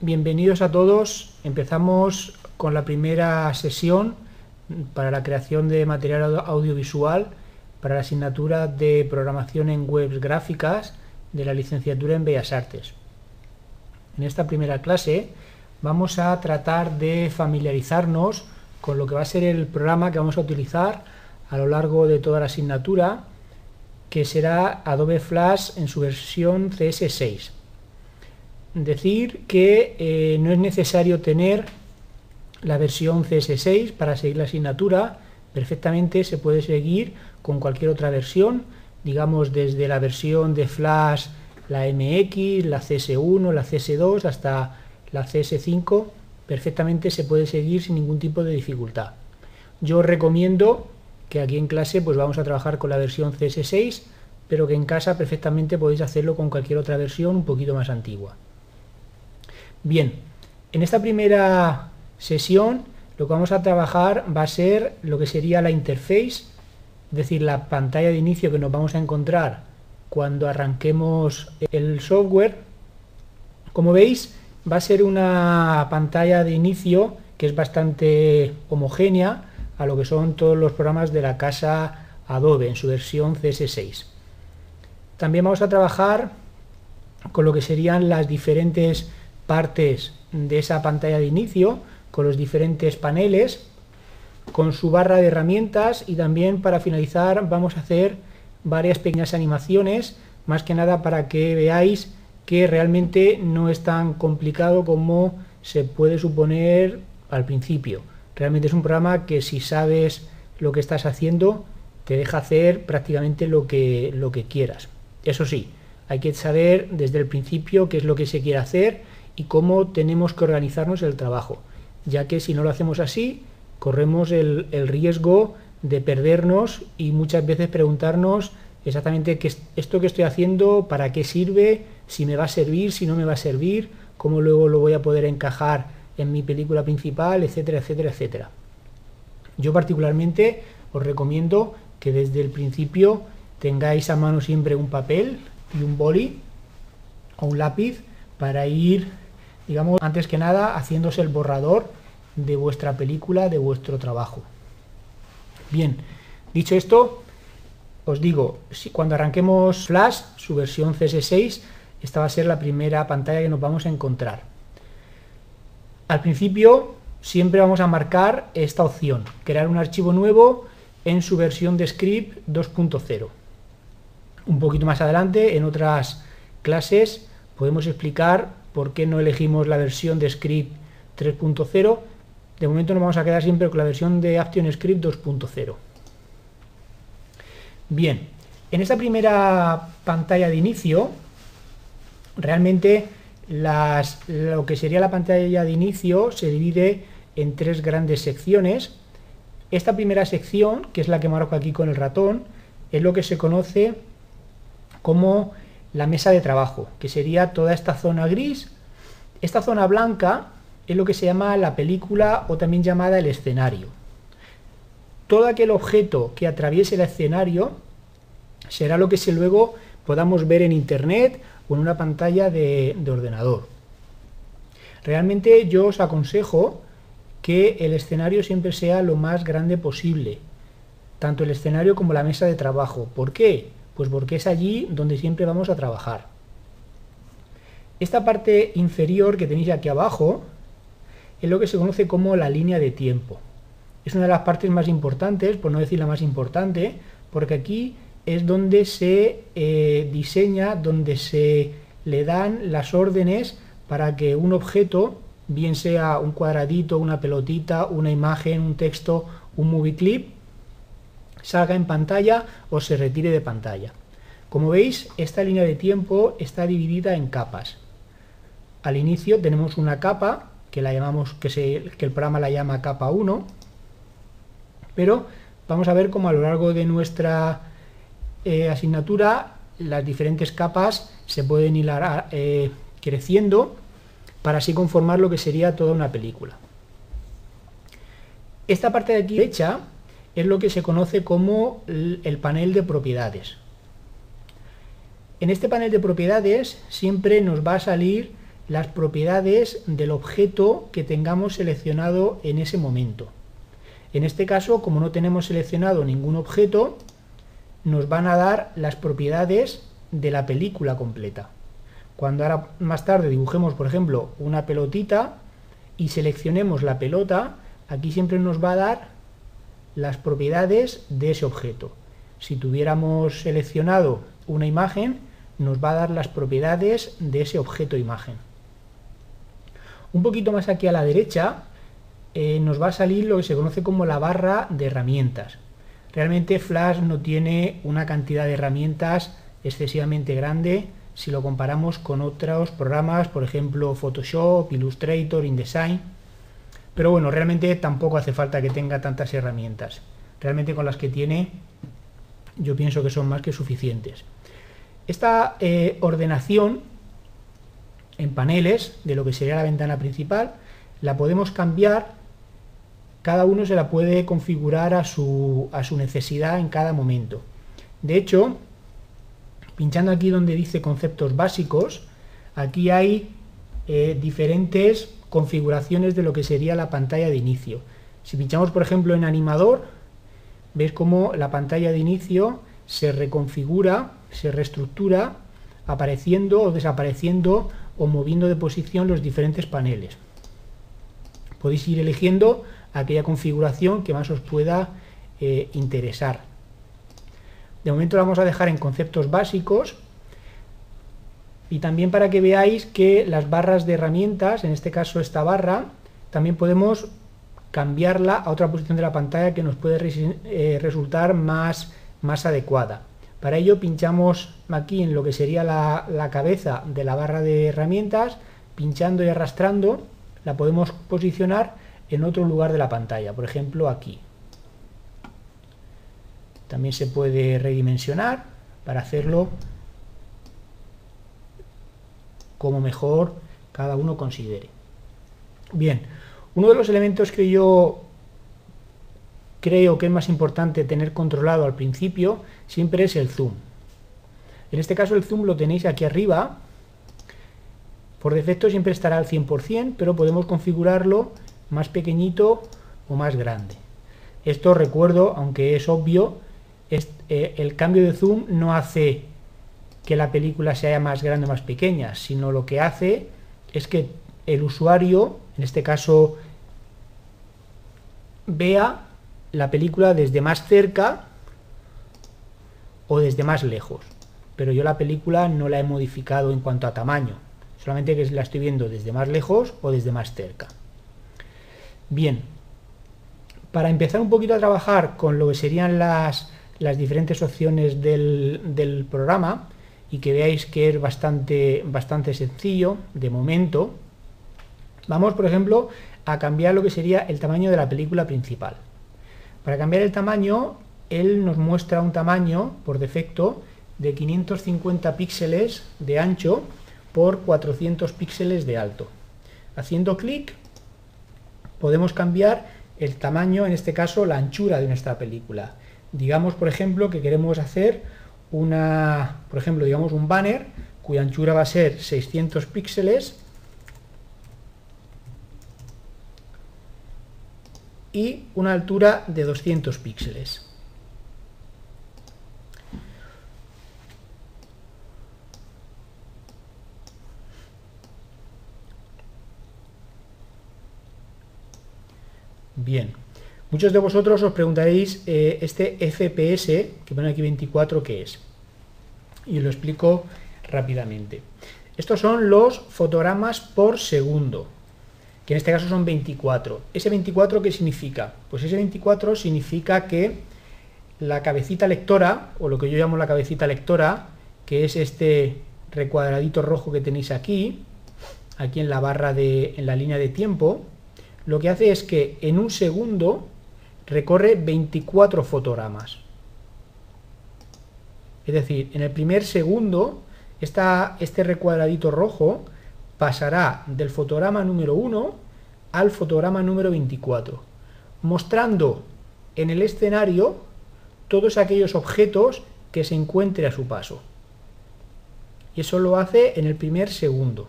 Bienvenidos a todos. Empezamos con la primera sesión para la creación de material audiovisual para la asignatura de programación en webs gráficas de la licenciatura en Bellas Artes. En esta primera clase vamos a tratar de familiarizarnos con lo que va a ser el programa que vamos a utilizar a lo largo de toda la asignatura, que será Adobe Flash en su versión CS6. Decir que eh, no es necesario tener la versión CS6 para seguir la asignatura, perfectamente se puede seguir con cualquier otra versión, digamos desde la versión de Flash, la MX, la CS1, la CS2 hasta la CS5, perfectamente se puede seguir sin ningún tipo de dificultad. Yo recomiendo que aquí en clase pues vamos a trabajar con la versión CS6, pero que en casa perfectamente podéis hacerlo con cualquier otra versión un poquito más antigua. Bien, en esta primera sesión lo que vamos a trabajar va a ser lo que sería la interface, es decir, la pantalla de inicio que nos vamos a encontrar cuando arranquemos el software. Como veis, va a ser una pantalla de inicio que es bastante homogénea a lo que son todos los programas de la casa Adobe en su versión CS6. También vamos a trabajar con lo que serían las diferentes partes de esa pantalla de inicio, con los diferentes paneles, con su barra de herramientas y también para finalizar vamos a hacer varias pequeñas animaciones, más que nada para que veáis que realmente no es tan complicado como se puede suponer al principio. Realmente es un programa que si sabes lo que estás haciendo, te deja hacer prácticamente lo que, lo que quieras. Eso sí, hay que saber desde el principio qué es lo que se quiere hacer y cómo tenemos que organizarnos el trabajo, ya que si no lo hacemos así, corremos el, riesgo de perdernos y muchas veces preguntarnos exactamente qué esto que estoy haciendo, para qué sirve, si me va a servir, si no me va a servir, cómo luego lo voy a poder encajar en mi película principal, etcétera, etcétera, etcétera. Yo particularmente os recomiendo que desde el principio tengáis a mano siempre un papel y un boli o un lápiz para ir, digamos, antes que nada haciéndose el borrador de vuestra película, de vuestro trabajo. Bien, dicho esto, os digo, si cuando arranquemos Flash, su versión CS6, esta va a ser la primera pantalla que nos vamos a encontrar. Al principio siempre vamos a marcar esta opción, crear un archivo nuevo en su versión de script 2.0. Un poquito más adelante, en otras clases, podemos explicar por qué no elegimos la versión de script 3.0. De momento nos vamos a quedar siempre con la versión de ActionScript 2.0. Bien, en esta primera pantalla de inicio, realmente lo que sería la pantalla de inicio se divide en tres grandes secciones. Esta primera sección, que es la que marco aquí con el ratón, es lo que se conoce como la mesa de trabajo, que sería toda esta zona gris. Esta zona blanca es lo que se llama la película o también llamada el escenario. Todo aquel objeto que atraviese el escenario será lo que se luego podamos ver en internet o en una pantalla de, ordenador. Realmente yo os aconsejo que el escenario siempre sea lo más grande posible, tanto el escenario como la mesa de trabajo. ¿Por qué? Pues porque es allí donde siempre vamos a trabajar. Esta parte inferior que tenéis aquí abajo es lo que se conoce como la línea de tiempo. Es una de las partes más importantes, por no decir la más importante, porque aquí es donde se eh, diseña, donde se le dan las órdenes para que un objeto, bien sea un cuadradito, una pelotita, una imagen, un texto, un movie clip, salga en pantalla o se retire de pantalla. Como veis, esta línea de tiempo está dividida en capas. Al inicio tenemos una capa, que, la llamamos, que, que el programa la llama capa 1, pero vamos a ver cómo a lo largo de nuestra eh, asignatura las diferentes capas se pueden ir eh, creciendo para así conformar lo que sería toda una película. Esta parte de aquí derecha es lo que se conoce como el panel de propiedades. En este panel de propiedades siempre nos va a salir las propiedades del objeto que tengamos seleccionado en ese momento. En este caso, como no tenemos seleccionado ningún objeto, nos van a dar las propiedades de la película completa. Cuando ahora más tarde dibujemos, por ejemplo, una pelotita y seleccionemos la pelota, aquí siempre nos va a dar las propiedades de ese objeto. Si tuviéramos seleccionado una imagen, nos va a dar las propiedades de ese objeto imagen. Un poquito más aquí a la derecha eh, nos va a salir lo que se conoce como la barra de herramientas. Realmente Flash no tiene una cantidad de herramientas excesivamente grande si lo comparamos con otros programas, por ejemplo Photoshop, Illustrator, InDesign. Pero bueno, realmente tampoco hace falta que tenga tantas herramientas. Realmente con las que tiene yo pienso que son más que suficientes. Esta eh, ordenación en paneles de lo que sería la ventana principal la podemos cambiar cada uno se la puede configurar a su, a su necesidad en cada momento. De hecho, pinchando aquí donde dice conceptos básicos, aquí hay eh, diferentes configuraciones de lo que sería la pantalla de inicio. Si pinchamos, por ejemplo, en animador, veis cómo la pantalla de inicio se reconfigura, se reestructura, apareciendo o desapareciendo o moviendo de posición los diferentes paneles. Podéis ir eligiendo aquella configuración que más os pueda eh, interesar. De momento lo vamos a dejar en conceptos básicos y también para que veáis que las barras de herramientas, en este caso esta barra, también podemos cambiarla a otra posición de la pantalla que nos puede eh, resultar más, más adecuada. Para ello pinchamos aquí en lo que sería la, la cabeza de la barra de herramientas, pinchando y arrastrando la podemos posicionar en otro lugar de la pantalla, por ejemplo aquí. También se puede redimensionar para hacerlo como mejor cada uno considere. Bien, uno de los elementos que yo creo que es más importante tener controlado al principio siempre es el zoom. En este caso el zoom lo tenéis aquí arriba. Por defecto siempre estará al 100%, pero podemos configurarlo más pequeñito o más grande. Esto recuerdo, aunque es obvio, eh, el cambio de zoom no hace que la película sea más grande o más pequeña, sino lo que hace es que el usuario, en este caso, vea la película desde más cerca o desde más lejos. Pero yo la película no la he modificado en cuanto a tamaño, solamente que la estoy viendo desde más lejos o desde más cerca. Bien, para empezar un poquito a trabajar con lo que serían las, diferentes opciones del, programa y que veáis que es bastante, bastante sencillo de momento, vamos por ejemplo a cambiar lo que sería el tamaño de la película principal. Para cambiar el tamaño, él nos muestra un tamaño por defecto de 550 píxeles de ancho por 400 píxeles de alto. Haciendo clic podemos cambiar el tamaño, en este caso la anchura de nuestra película. Digamos, por ejemplo, que queremos hacer una, por ejemplo, digamos un banner cuya anchura va a ser 600 píxeles y una altura de 200 píxeles. Bien, muchos de vosotros os preguntaréis eh, este FPS, que pone aquí 24, ¿qué es? Y lo explico rápidamente. Estos son los fotogramas por segundo, que en este caso son 24. ¿Ese 24 qué significa? Pues ese 24 significa que la cabecita lectora, o lo que yo llamo la cabecita lectora, que es este recuadradito rojo que tenéis aquí, aquí en la barra de, en la línea de tiempo, lo que hace es que en un segundo recorre 24 fotogramas. Es decir, en el primer segundo, este recuadradito rojo pasará del fotograma número 1 al fotograma número 24, mostrando en el escenario todos aquellos objetos que se encuentre a su paso. Y eso lo hace en el primer segundo.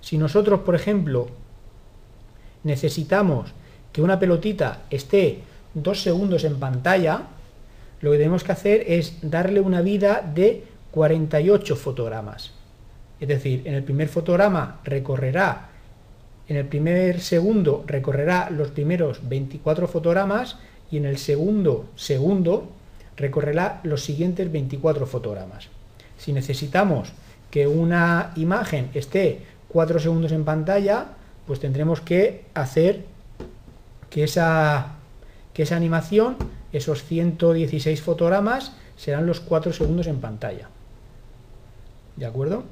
Si nosotros, por ejemplo, necesitamos que una pelotita esté dos segundos en pantalla, lo que tenemos que hacer es darle una vida de 48 fotogramas. Es decir, en el primer fotograma recorrerá, en el primer segundo recorrerá los primeros 24 fotogramas y en el segundo segundo recorrerá los siguientes 24 fotogramas. Si necesitamos que una imagen esté 4 segundos en pantalla, pues tendremos que hacer que esa, que esa animación, esos 116 fotogramas, serán los 4 segundos en pantalla. ¿De acuerdo?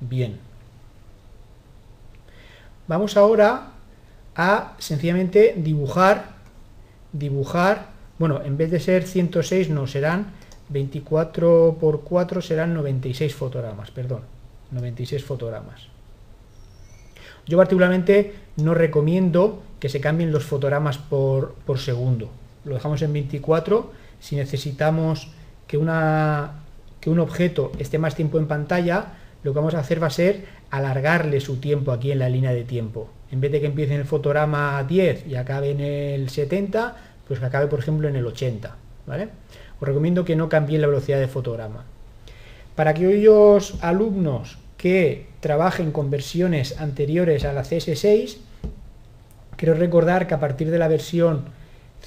Bien. Vamos ahora a sencillamente dibujar, dibujar, bueno, en vez de ser 106 no, serán 24 por 4 serán 96 fotogramas, perdón, 96 fotogramas. Yo particularmente no recomiendo que se cambien los fotogramas por, por segundo. Lo dejamos en 24. Si necesitamos que, una, que un objeto esté más tiempo en pantalla, lo que vamos a hacer va a ser alargarle su tiempo aquí en la línea de tiempo. En vez de que empiece en el fotograma 10 y acabe en el 70, pues que acabe por ejemplo en el 80. ¿vale? Os recomiendo que no cambien la velocidad de fotograma. Para aquellos alumnos que trabajen con versiones anteriores a la CS6, quiero recordar que a partir de la versión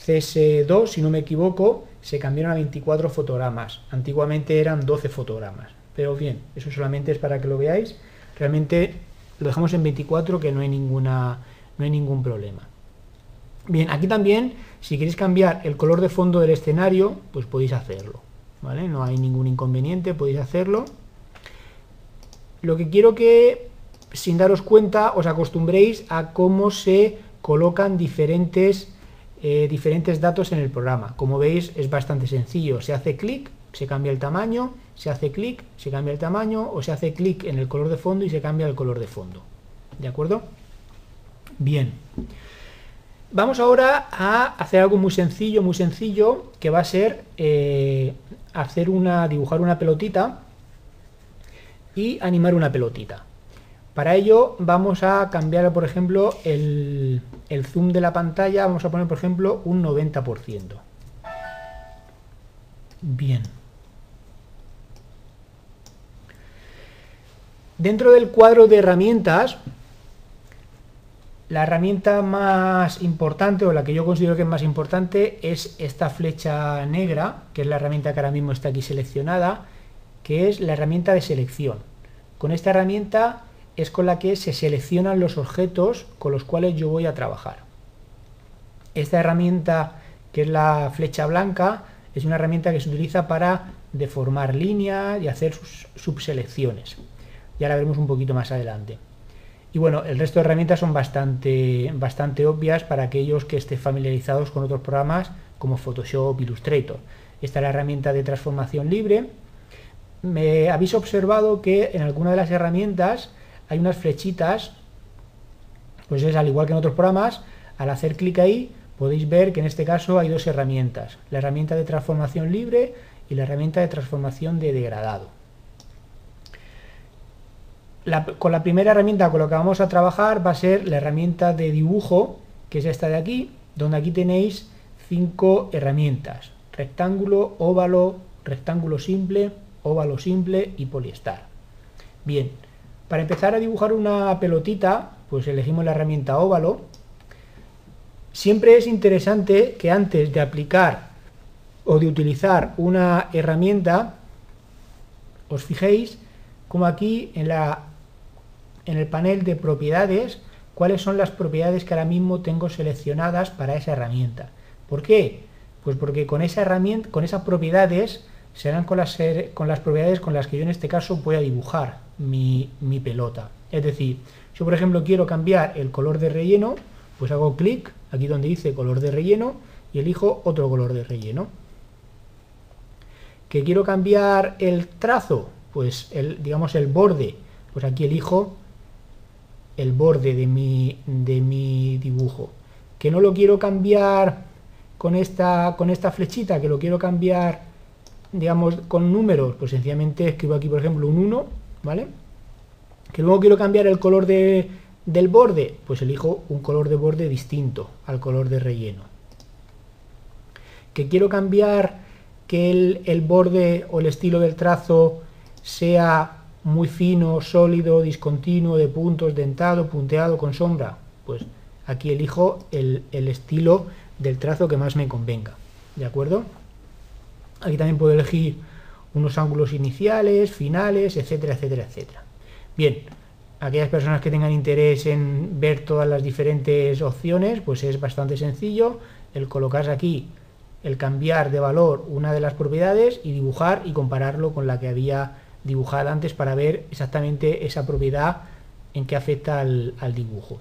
CS2, si no me equivoco, se cambiaron a 24 fotogramas. Antiguamente eran 12 fotogramas. Pero bien, eso solamente es para que lo veáis. Realmente lo dejamos en 24 que no hay, ninguna, no hay ningún problema. Bien, aquí también, si queréis cambiar el color de fondo del escenario, pues podéis hacerlo. ¿vale? No hay ningún inconveniente, podéis hacerlo. Lo que quiero que, sin daros cuenta, os acostumbréis a cómo se colocan diferentes, eh, diferentes datos en el programa. Como veis, es bastante sencillo. Se hace clic, se cambia el tamaño, se hace clic, se cambia el tamaño, o se hace clic en el color de fondo y se cambia el color de fondo. ¿De acuerdo? Bien. Vamos ahora a hacer algo muy sencillo, muy sencillo, que va a ser eh, hacer una, dibujar una pelotita y animar una pelotita. Para ello vamos a cambiar, por ejemplo, el, zoom de la pantalla, vamos a poner, por ejemplo, un 90%. Bien. Dentro del cuadro de herramientas, la herramienta más importante, o la que yo considero que es más importante, es esta flecha negra, que es la herramienta que ahora mismo está aquí seleccionada, que es la herramienta de selección. Con esta herramienta es con la que se seleccionan los objetos con los cuales yo voy a trabajar. Esta herramienta, que es la flecha blanca, es una herramienta que se utiliza para deformar líneas y hacer subselecciones ya la veremos un poquito más adelante. Y bueno, el resto de herramientas son bastante, bastante obvias para aquellos que estén familiarizados con otros programas como Photoshop, Illustrator. Esta es la herramienta de transformación libre. Me habéis observado que en alguna de las herramientas hay unas flechitas, pues es al igual que en otros programas, al hacer clic ahí podéis ver que en este caso hay dos herramientas, la herramienta de transformación libre y la herramienta de transformación de degradado con la primera herramienta con la que vamos a trabajar va a ser la herramienta de dibujo, que es esta de aquí, donde aquí tenéis cinco herramientas. Rectángulo, óvalo, rectángulo simple, óvalo simple y poliestar. Bien, para empezar a dibujar una pelotita, pues elegimos la herramienta óvalo. Siempre es interesante que antes de aplicar o de utilizar una herramienta, os fijéis como aquí en la en el panel de propiedades cuáles son las propiedades que ahora mismo tengo seleccionadas para esa herramienta. ¿Por qué? Pues porque con esa herramienta, con esas propiedades serán con las, propiedades con las que yo en este caso voy a dibujar mi, pelota. Es decir, yo por ejemplo quiero cambiar el color de relleno, pues hago clic aquí donde dice color de relleno y elijo otro color de relleno. ¿Que quiero cambiar el trazo? Pues digamos el borde, pues aquí elijo el borde de mi, de mi dibujo. Que no lo quiero cambiar con esta, con esta flechita, que lo quiero cambiar, digamos, con números, pues sencillamente escribo aquí, por ejemplo, un 1, ¿vale? Que luego quiero cambiar el color de, del borde, pues elijo un color de borde distinto al color de relleno. Que quiero cambiar que el, el borde o el estilo del trazo sea muy fino, sólido, discontinuo, de puntos, dentado, punteado, con sombra, pues aquí elijo el, el estilo del trazo que más me convenga. ¿De acuerdo? Aquí también puedo elegir unos ángulos iniciales, finales, etcétera, etcétera, etcétera. Bien, aquellas personas que tengan interés en ver todas las diferentes opciones, pues es bastante sencillo el colocar aquí, el cambiar de valor una de las propiedades y dibujar y compararlo con la que había dibujado antes para ver exactamente esa propiedad en qué afecta al, al dibujo.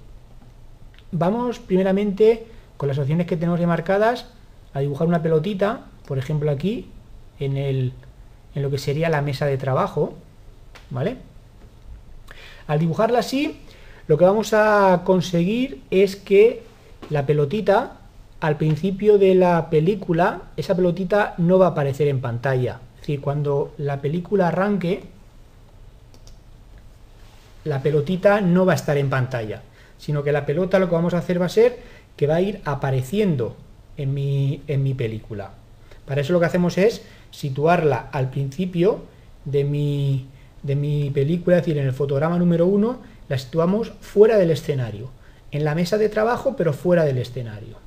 Vamos primeramente con las opciones que tenemos ya marcadas a dibujar una pelotita, por ejemplo aquí, en, el, en lo que sería la mesa de trabajo, ¿vale? Al dibujarla así, lo que vamos a conseguir es que la pelotita, al principio de la película, esa pelotita no va a aparecer en pantalla. Es decir, cuando la película arranque, la pelotita no va a estar en pantalla, sino que la pelota lo que vamos a hacer va a ser que va a ir apareciendo en mi, en mi película. Para eso lo que hacemos es situarla al principio de mi, de mi película, es decir, en el fotograma número uno, la situamos fuera del escenario, en la mesa de trabajo, pero fuera del escenario.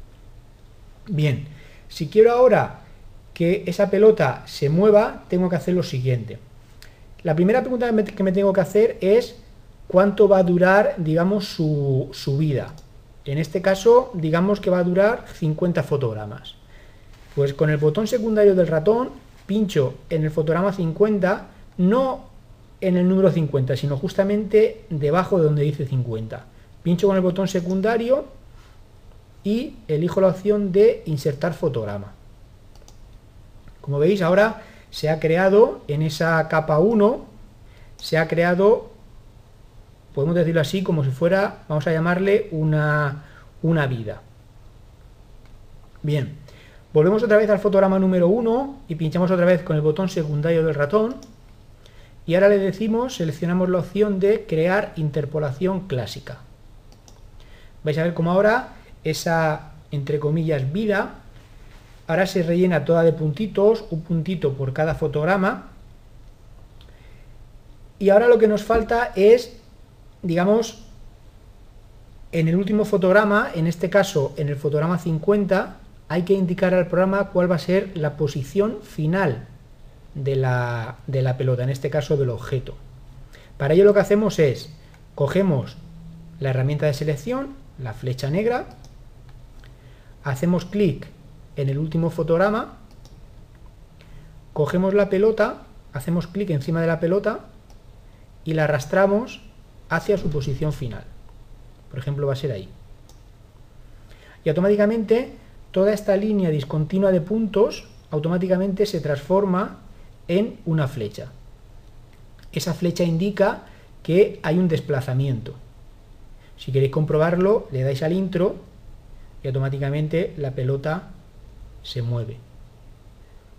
Bien, si quiero ahora que esa pelota se mueva, tengo que hacer lo siguiente. La primera pregunta que me tengo que hacer es cuánto va a durar, digamos, su, su vida. En este caso, digamos que va a durar 50 fotogramas. Pues con el botón secundario del ratón, pincho en el fotograma 50, no en el número 50, sino justamente debajo de donde dice 50. Pincho con el botón secundario y elijo la opción de insertar fotograma. Como veis, ahora se ha creado en esa capa 1, se ha creado podemos decirlo así, como si fuera, vamos a llamarle una, una vida. Bien, volvemos otra vez al fotograma número 1 y pinchamos otra vez con el botón secundario del ratón y ahora le decimos, seleccionamos la opción de crear interpolación clásica. Vais a ver cómo ahora esa, entre comillas, vida, ahora se rellena toda de puntitos, un puntito por cada fotograma, y ahora lo que nos falta es digamos, en el último fotograma, en este caso en el fotograma 50, hay que indicar al programa cuál va a ser la posición final de la, pelota, en este caso del objeto. Para ello lo que hacemos es, cogemos la herramienta de selección, la flecha negra, hacemos clic en el último fotograma, cogemos la pelota, hacemos clic encima de la pelota y la arrastramos hacia su posición final. Por ejemplo, va a ser ahí. Y automáticamente toda esta línea discontinua de puntos automáticamente se transforma en una flecha. Esa flecha indica que hay un desplazamiento. Si queréis comprobarlo, le dais al intro y automáticamente la pelota se mueve.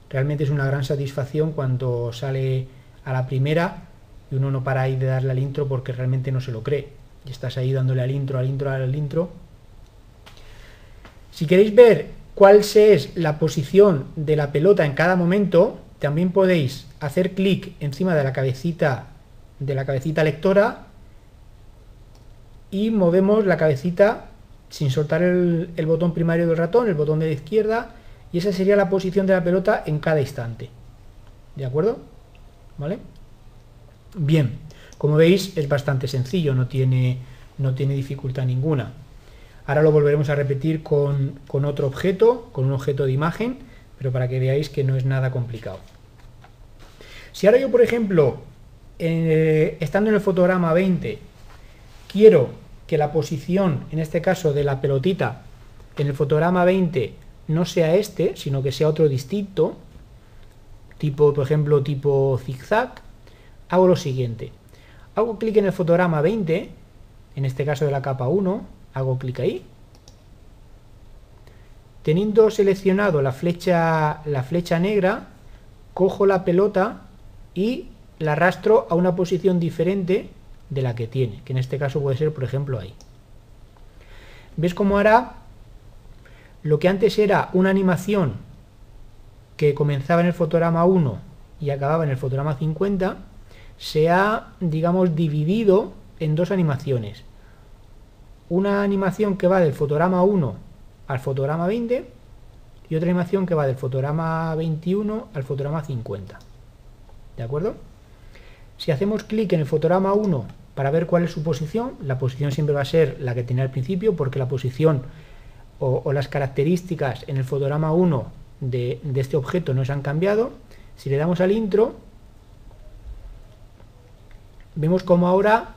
Realmente es una gran satisfacción cuando sale a la primera y uno no para ahí de darle al intro porque realmente no se lo cree. Y estás ahí dándole al intro, al intro, al intro. Si queréis ver cuál es la posición de la pelota en cada momento, también podéis hacer clic encima de la cabecita de la cabecita lectora y movemos la cabecita sin soltar el, botón primario del ratón, el botón de la izquierda, y esa sería la posición de la pelota en cada instante. ¿De acuerdo? ¿Vale? Bien, como veis es bastante sencillo, no tiene, no tiene dificultad ninguna. Ahora lo volveremos a repetir con, otro objeto, con un objeto de imagen, pero para que veáis que no es nada complicado. Si ahora yo, por ejemplo, eh, estando en el fotograma 20, quiero que la posición, en este caso de la pelotita, en el fotograma 20 no sea este, sino que sea otro distinto, tipo, por ejemplo, tipo zigzag, hago lo siguiente. Hago clic en el fotograma 20, en este caso de la capa 1, hago clic ahí. Teniendo seleccionado la flecha, la flecha negra, cojo la pelota y la arrastro a una posición diferente de la que tiene, que en este caso puede ser, por ejemplo, ahí. ¿Ves cómo hará lo que antes era una animación que comenzaba en el fotograma 1 y acababa en el fotograma 50, se ha, digamos, dividido en dos animaciones. Una animación que va del fotograma 1 al fotograma 20 y otra animación que va del fotograma 21 al fotograma 50. ¿De acuerdo? Si hacemos clic en el fotograma 1 para ver cuál es su posición, la posición siempre va a ser la que tenía al principio porque la posición o, las características en el fotograma 1 de, de este objeto no se han cambiado. Si le damos al intro, vemos como ahora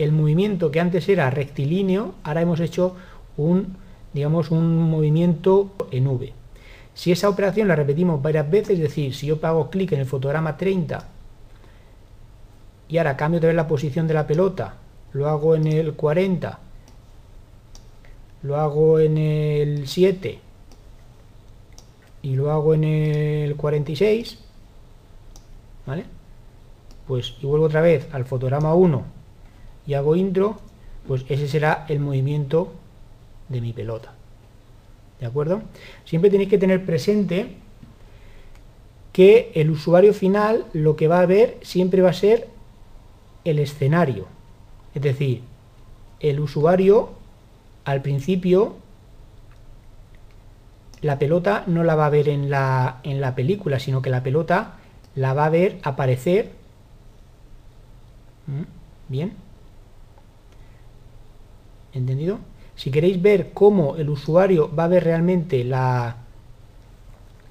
el movimiento que antes era rectilíneo, ahora hemos hecho un, digamos, un movimiento en V. Si esa operación la repetimos varias veces, es decir, si yo hago clic en el fotograma 30 y ahora cambio de ver la posición de la pelota, lo hago en el 40, lo hago en el 7 y lo hago en el 46, ¿vale? Pues y vuelvo otra vez al fotograma 1 y hago intro, pues ese será el movimiento de mi pelota. ¿De acuerdo? Siempre tenéis que tener presente que el usuario final lo que va a ver siempre va a ser el escenario. Es decir, el usuario al principio la pelota no la va a ver en la, en la película, sino que la pelota la va a ver aparecer. ¿Mm? ¿Bien? ¿Entendido? Si queréis ver cómo el usuario va a ver realmente la,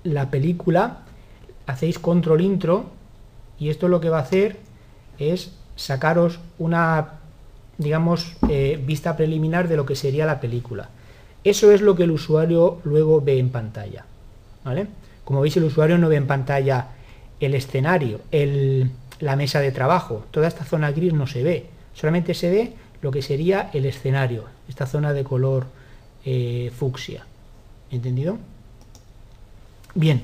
la película, hacéis control intro y esto lo que va a hacer es sacaros una, digamos, eh, vista preliminar de lo que sería la película. Eso es lo que el usuario luego ve en pantalla. ¿vale? Como veis, el usuario no ve en pantalla el escenario, el, la mesa de trabajo. Toda esta zona gris no se ve. Solamente se ve lo que sería el escenario, esta zona de color eh, fucsia. ¿Entendido? Bien,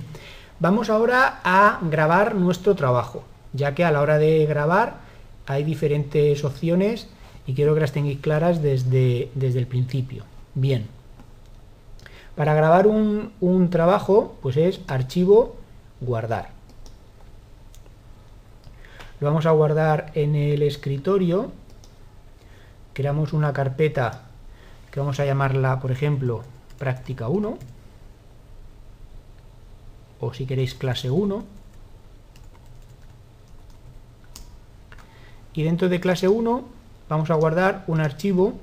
vamos ahora a grabar nuestro trabajo, ya que a la hora de grabar hay diferentes opciones y quiero que las tengáis claras desde, desde el principio. Bien, para grabar un, un trabajo, pues es archivo, guardar. Lo vamos a guardar en el escritorio creamos una carpeta que vamos a llamarla, por ejemplo, práctica 1, o si queréis clase 1, y dentro de clase 1 vamos a guardar un archivo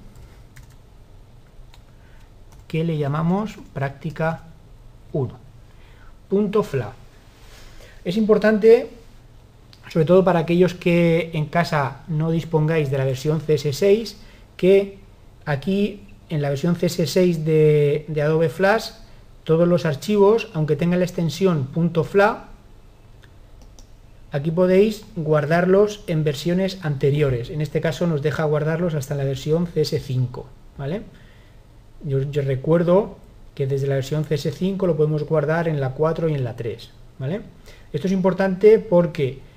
que le llamamos práctica 1. Punto .fla. Es importante, sobre todo para aquellos que en casa no dispongáis de la versión CS6, que aquí en la versión CS6 de, Adobe Flash, todos los archivos, aunque tengan la extensión .fla, aquí podéis guardarlos en versiones anteriores. En este caso nos deja guardarlos hasta la versión CS5. ¿vale? Yo, recuerdo que desde la versión CS5 lo podemos guardar en la 4 y en la 3. ¿vale? Esto es importante porque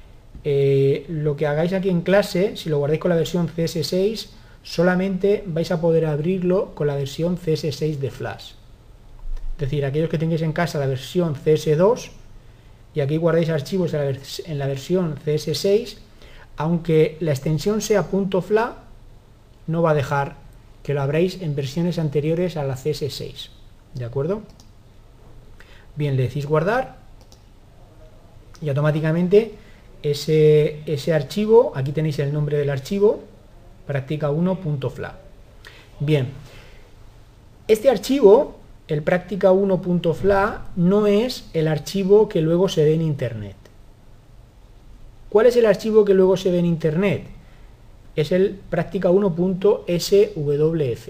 eh, lo que hagáis aquí en clase, si lo guardáis con la versión CS6, solamente vais a poder abrirlo con la versión CS6 de Flash. Es decir, aquellos que tengáis en casa la versión CS2 y aquí guardáis archivos en la, versión CS6, aunque la extensión sea .fla, no va a dejar que lo abráis en versiones anteriores a la CS6. ¿De acuerdo? Bien, le decís guardar y automáticamente ese, ese archivo, aquí tenéis el nombre del archivo, práctica 1.fla. Bien, este archivo, el práctica 1.fla, no es el archivo que luego se ve en Internet. ¿Cuál es el archivo que luego se ve en Internet? Es el práctica 1.swf.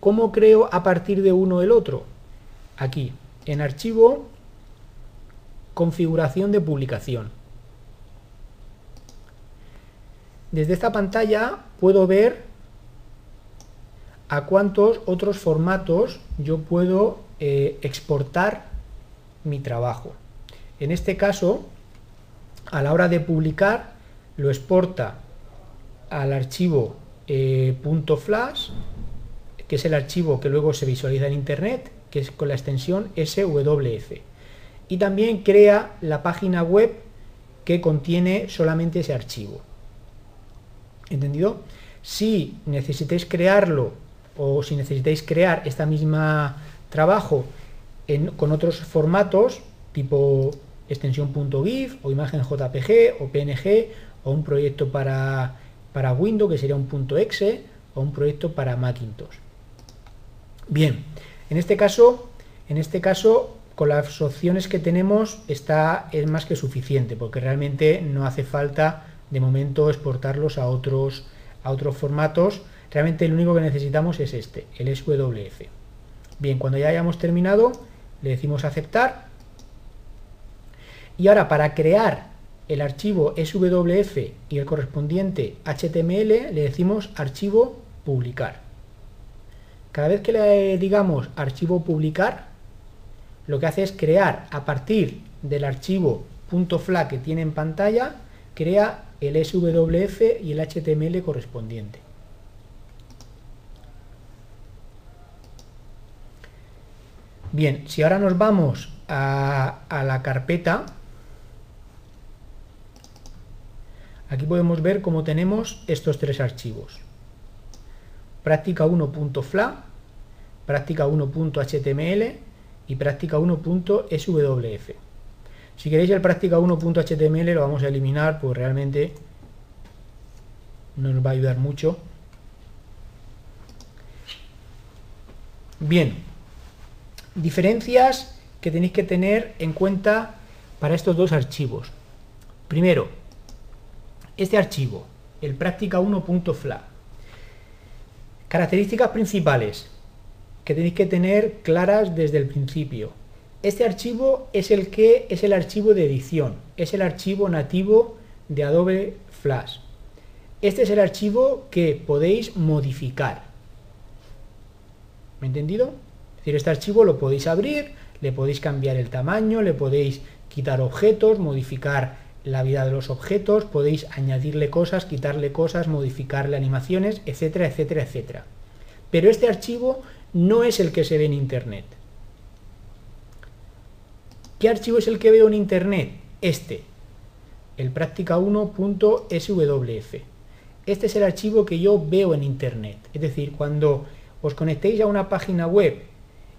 ¿Cómo creo a partir de uno el otro? Aquí, en archivo, configuración de publicación. Desde esta pantalla puedo ver a cuántos otros formatos yo puedo eh, exportar mi trabajo. En este caso, a la hora de publicar, lo exporta al archivo eh, .flash, que es el archivo que luego se visualiza en internet, que es con la extensión SWF. Y también crea la página web que contiene solamente ese archivo. ¿Entendido? Si necesitáis crearlo o si necesitáis crear esta misma trabajo con otros formatos, tipo extensión .gif o imagen JPG o PNG o un proyecto para, para Windows que sería un .exe o un proyecto para Macintosh. Bien, en este caso, en este caso con las opciones que tenemos está es más que suficiente porque realmente no hace falta de momento exportarlos a otros a otros formatos. Realmente lo único que necesitamos es este el SWF bien cuando ya hayamos terminado le decimos aceptar. Y ahora para crear el archivo SWF y el correspondiente HTML le decimos archivo publicar. Cada vez que le digamos archivo publicar, lo que hace es crear a partir del archivo .fla que tiene en pantalla, crea el SWF y el HTML correspondiente. Bien, si ahora nos vamos a, la carpeta, aquí podemos ver cómo tenemos estos tres archivos. Práctica 1.fla, práctica 1.html y práctica 1.swf. Si queréis el práctica 1.html lo vamos a eliminar, pues realmente no nos va a ayudar mucho. Bien, Diferencias que tenéis que tener en cuenta para estos dos archivos. Primero, este archivo, el práctica 1.fla. Características principales que tenéis que tener claras desde el principio. Este archivo es el que es el archivo de edición, es el archivo nativo de Adobe Flash. Este es el archivo que podéis modificar. ¿Me he entendido? Es decir, este archivo lo podéis abrir, le podéis cambiar el tamaño, le podéis quitar objetos, modificar la vida de los objetos, podéis añadirle cosas, quitarle cosas, modificarle animaciones, etcétera, etcétera, etcétera. Pero este archivo no es el que se ve en Internet. ¿Qué archivo es el que veo en Internet? Este, el práctica1.swf. Este es el archivo que yo veo en Internet. Es decir, cuando os conectéis a una página web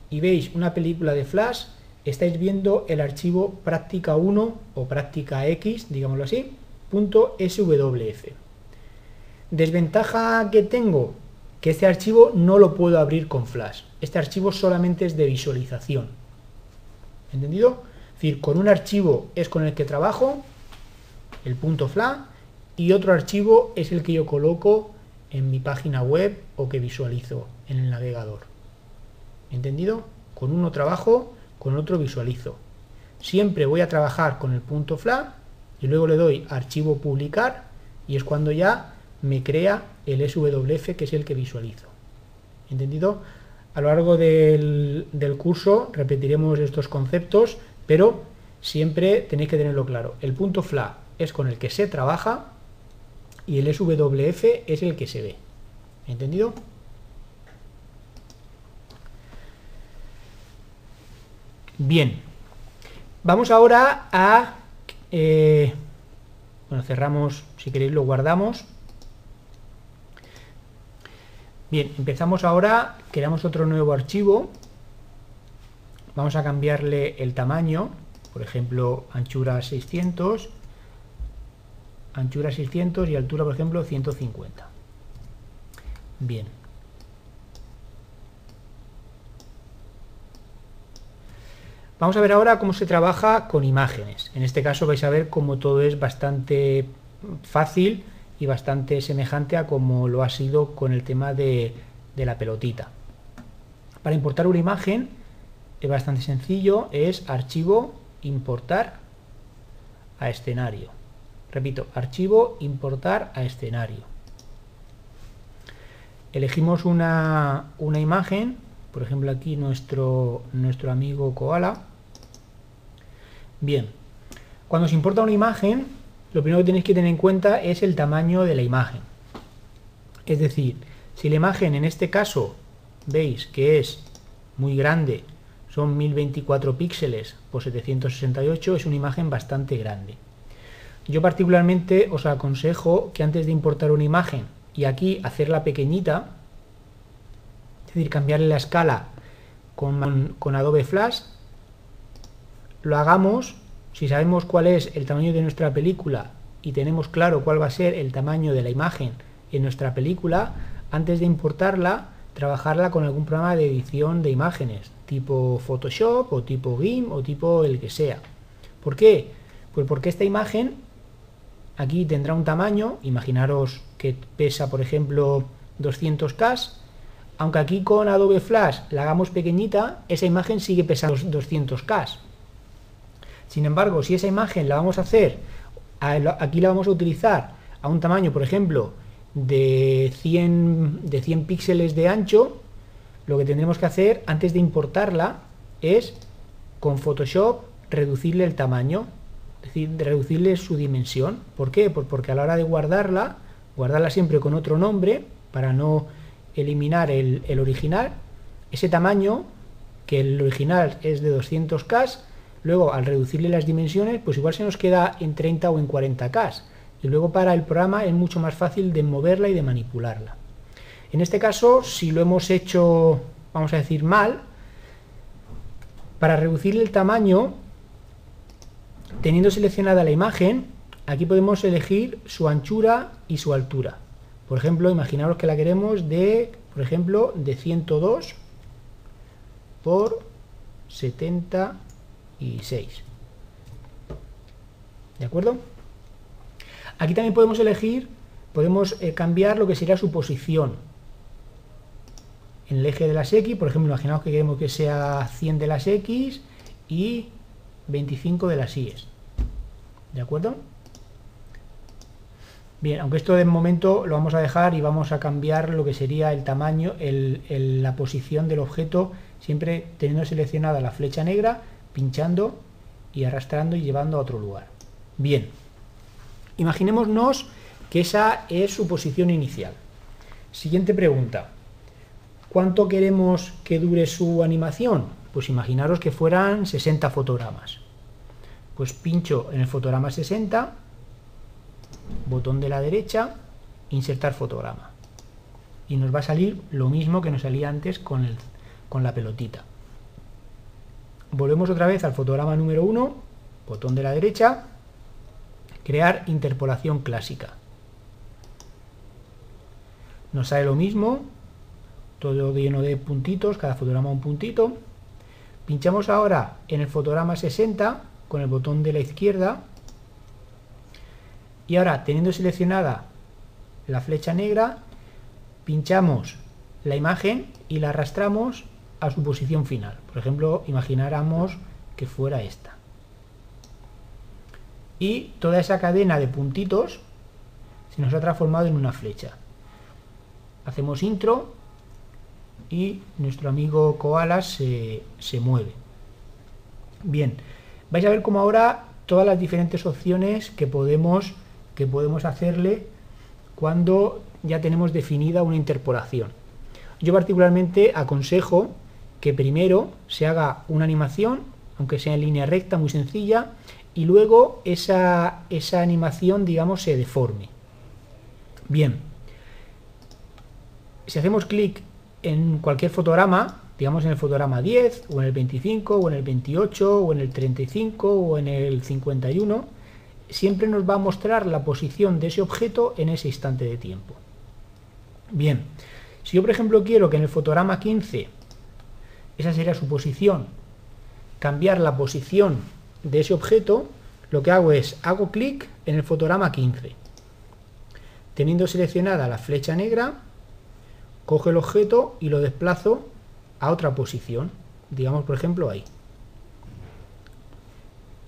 y veis una película de Flash, estáis viendo el archivo práctica 1 o práctica X, digámoslo así, .swf. Desventaja que tengo, que este archivo no lo puedo abrir con Flash. Este archivo solamente es de visualización. ¿Entendido? Es decir, con un archivo es con el que trabajo, el punto .fla, y otro archivo es el que yo coloco en mi página web o que visualizo en el navegador. ¿Entendido? Con uno trabajo, con otro visualizo. Siempre voy a trabajar con el punto .fla y luego le doy archivo publicar y es cuando ya me crea el SWF que es el que visualizo. ¿Entendido? A lo largo del, del curso repetiremos estos conceptos, pero siempre tenéis que tenerlo claro. El punto .fla es con el que se trabaja y el SWF es el que se ve. ¿Entendido? Bien, vamos ahora a... Eh, bueno, cerramos, si queréis lo guardamos. Bien, empezamos ahora, creamos otro nuevo archivo. Vamos a cambiarle el tamaño, por ejemplo, anchura 600, anchura 600 y altura, por ejemplo, 150. Bien. Vamos a ver ahora cómo se trabaja con imágenes. En este caso vais a ver cómo todo es bastante fácil y bastante semejante a como lo ha sido con el tema de, la pelotita. Para importar una imagen es bastante sencillo, es archivo, importar a escenario. Repito, archivo, importar a escenario. Elegimos una, una imagen, por ejemplo aquí nuestro, nuestro amigo Koala, Bien, cuando se importa una imagen, lo primero que tenéis que tener en cuenta es el tamaño de la imagen. Es decir, si la imagen en este caso veis que es muy grande, son 1024 píxeles por 768, es una imagen bastante grande. Yo particularmente os aconsejo que antes de importar una imagen y aquí hacerla pequeñita, es decir, cambiarle la escala con, con Adobe Flash, lo hagamos, si sabemos cuál es el tamaño de nuestra película y tenemos claro cuál va a ser el tamaño de la imagen en nuestra película, antes de importarla, trabajarla con algún programa de edición de imágenes, tipo Photoshop o tipo GIMP o tipo el que sea. ¿Por qué? Pues porque esta imagen aquí tendrá un tamaño, imaginaros que pesa por ejemplo 200K, aunque aquí con Adobe Flash la hagamos pequeñita, esa imagen sigue pesando 200K. Sin embargo, si esa imagen la vamos a hacer, aquí la vamos a utilizar a un tamaño, por ejemplo, de 100, de 100 píxeles de ancho, lo que tendremos que hacer antes de importarla es con Photoshop reducirle el tamaño, es decir, reducirle su dimensión. ¿Por qué? Pues porque a la hora de guardarla, guardarla siempre con otro nombre para no eliminar el, el original, ese tamaño, que el original es de 200K, luego al reducirle las dimensiones, pues igual se nos queda en 30 o en 40K y luego para el programa es mucho más fácil de moverla y de manipularla. En este caso, si lo hemos hecho, vamos a decir, mal, para reducir el tamaño, teniendo seleccionada la imagen, aquí podemos elegir su anchura y su altura. Por ejemplo, imaginaros que la queremos de, por ejemplo, de 102 por 76. ¿De acuerdo? Aquí también podemos elegir, podemos eh, cambiar lo que sería su posición. En el eje de las X, por ejemplo, imaginaos que queremos que sea 100 de las X y 25 de las Y. ¿De acuerdo? Bien, aunque esto de momento lo vamos a dejar y vamos a cambiar lo que sería el tamaño, la posición del objeto, siempre teniendo seleccionada la flecha negra, pinchando y arrastrando y llevando a otro lugar. Bien, Imaginémonos que esa es su posición inicial. Siguiente pregunta. ¿Cuánto queremos que dure su animación? Pues imaginaros que fueran 60 fotogramas. Pues pincho en el fotograma 60, botón de la derecha, insertar fotograma. Y nos va a salir lo mismo que nos salía antes con, el, con la pelotita. Volvemos otra vez al fotograma número 1, botón de la derecha, Crear interpolación clásica. Nos sale lo mismo, todo lleno de puntitos, cada fotograma un puntito. Pinchamos ahora en el fotograma 60 con el botón de la izquierda y ahora teniendo seleccionada la flecha negra pinchamos la imagen y la arrastramos a su posición final. Por ejemplo, imagináramos que fuera esta y toda esa cadena de puntitos se nos ha transformado en una flecha. Hacemos intro y nuestro amigo koala se, se mueve. Bien, vais a ver como ahora todas las diferentes opciones que podemos, que podemos hacerle cuando ya tenemos definida una interpolación. Yo particularmente aconsejo que primero se haga una animación, aunque sea en línea recta, muy sencilla, y luego esa, esa animación, digamos, se deforme. Bien, si hacemos clic en cualquier fotograma, digamos en el fotograma 10, o en el 25, o en el 28, o en el 35, o en el 51, siempre nos va a mostrar la posición de ese objeto en ese instante de tiempo. Bien, si yo por ejemplo quiero que en el fotograma 15, esa sería su posición, cambiar la posición de ese objeto, lo que hago es, hago clic en el fotograma 15. Teniendo seleccionada la flecha negra, cojo el objeto y lo desplazo a otra posición, digamos por ejemplo ahí.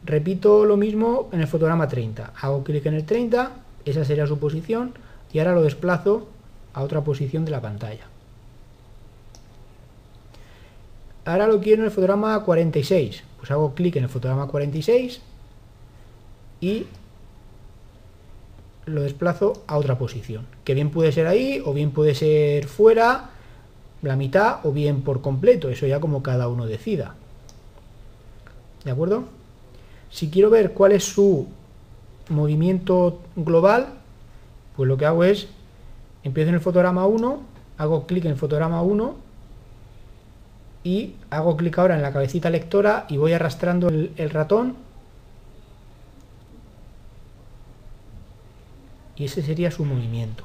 Repito lo mismo en el fotograma 30. Hago clic en el 30, esa sería su posición, y ahora lo desplazo a otra posición de la pantalla. Ahora lo quiero en el fotograma 46 pues hago clic en el fotograma 46 y lo desplazo a otra posición, que bien puede ser ahí o bien puede ser fuera, la mitad o bien por completo, eso ya como cada uno decida. ¿De acuerdo? Si quiero ver cuál es su movimiento global, pues lo que hago es, empiezo en el fotograma 1, hago clic en el fotograma 1 y hago clic ahora en la cabecita lectora y voy arrastrando el, ratón y ese sería su movimiento.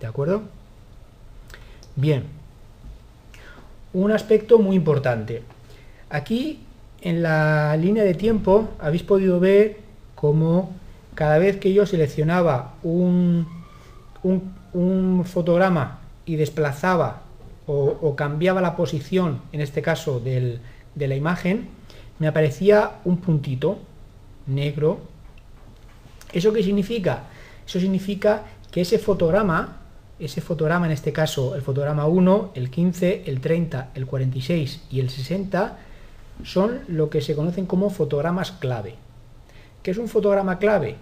¿De acuerdo? Bien. Un aspecto muy importante. Aquí en la línea de tiempo habéis podido ver cómo cada vez que yo seleccionaba un, un, fotograma y desplazaba o, cambiaba la posición, en este caso de la imagen, me aparecía un puntito negro ¿Eso qué significa? Eso significa que ese fotograma, ese fotograma en este caso, el fotograma 1, el 15, el 30, el 46 y el 60, son lo que se conocen como fotogramas clave. ¿Qué es un fotograma clave?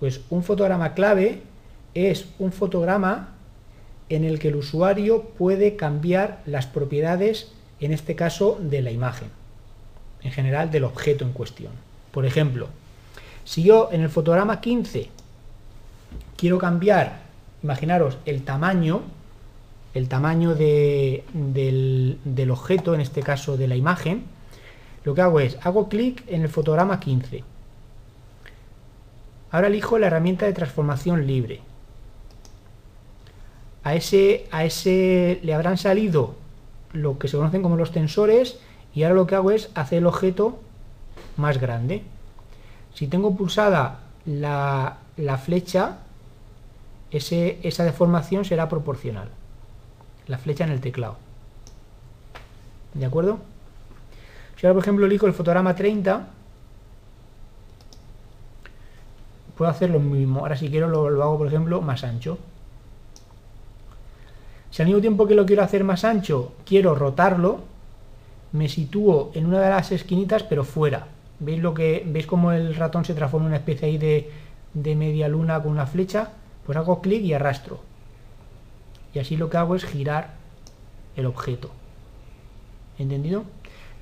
Pues un fotograma clave es un fotograma en el que el usuario puede cambiar las propiedades, en este caso, de la imagen, en general del objeto en cuestión. Por ejemplo, si yo en el fotograma 15 quiero cambiar, imaginaros, el tamaño, el tamaño del, objeto, en este caso de la imagen, lo que hago es, hago clic en el fotograma 15. Ahora elijo la herramienta de transformación libre. A ese, a ese le habrán salido lo que se conocen como los tensores y ahora lo que hago es hacer el objeto más grande. Si tengo pulsada la, flecha, esa deformación será proporcional. La flecha en el teclado. ¿De acuerdo? Si ahora, por ejemplo, elijo el fotograma 30, puedo hacer lo mismo. Ahora, si quiero, lo, lo hago, por ejemplo, más ancho. Si al mismo tiempo que lo quiero hacer más ancho, quiero rotarlo, me sitúo en una de las esquinitas, pero fuera. ¿Veis lo que veis cómo el ratón se transforma en una especie ahí de, de media luna con una flecha? Pues hago clic y arrastro. Y así lo que hago es girar el objeto. ¿Entendido?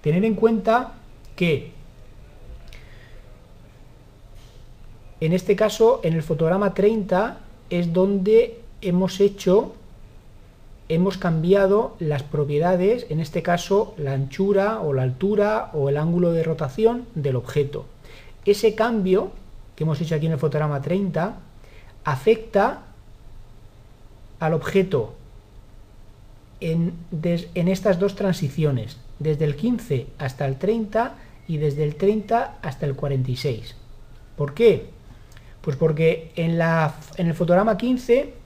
Tener en cuenta que en este caso, en el fotograma 30, es donde hemos hecho hemos cambiado las propiedades, en este caso la anchura o la altura o el ángulo de rotación del objeto. Ese cambio que hemos hecho aquí en el fotograma 30 afecta al objeto en, estas dos transiciones, desde el 15 hasta el 30 y desde el 30 hasta el 46. ¿Por qué? Pues porque en el fotograma 15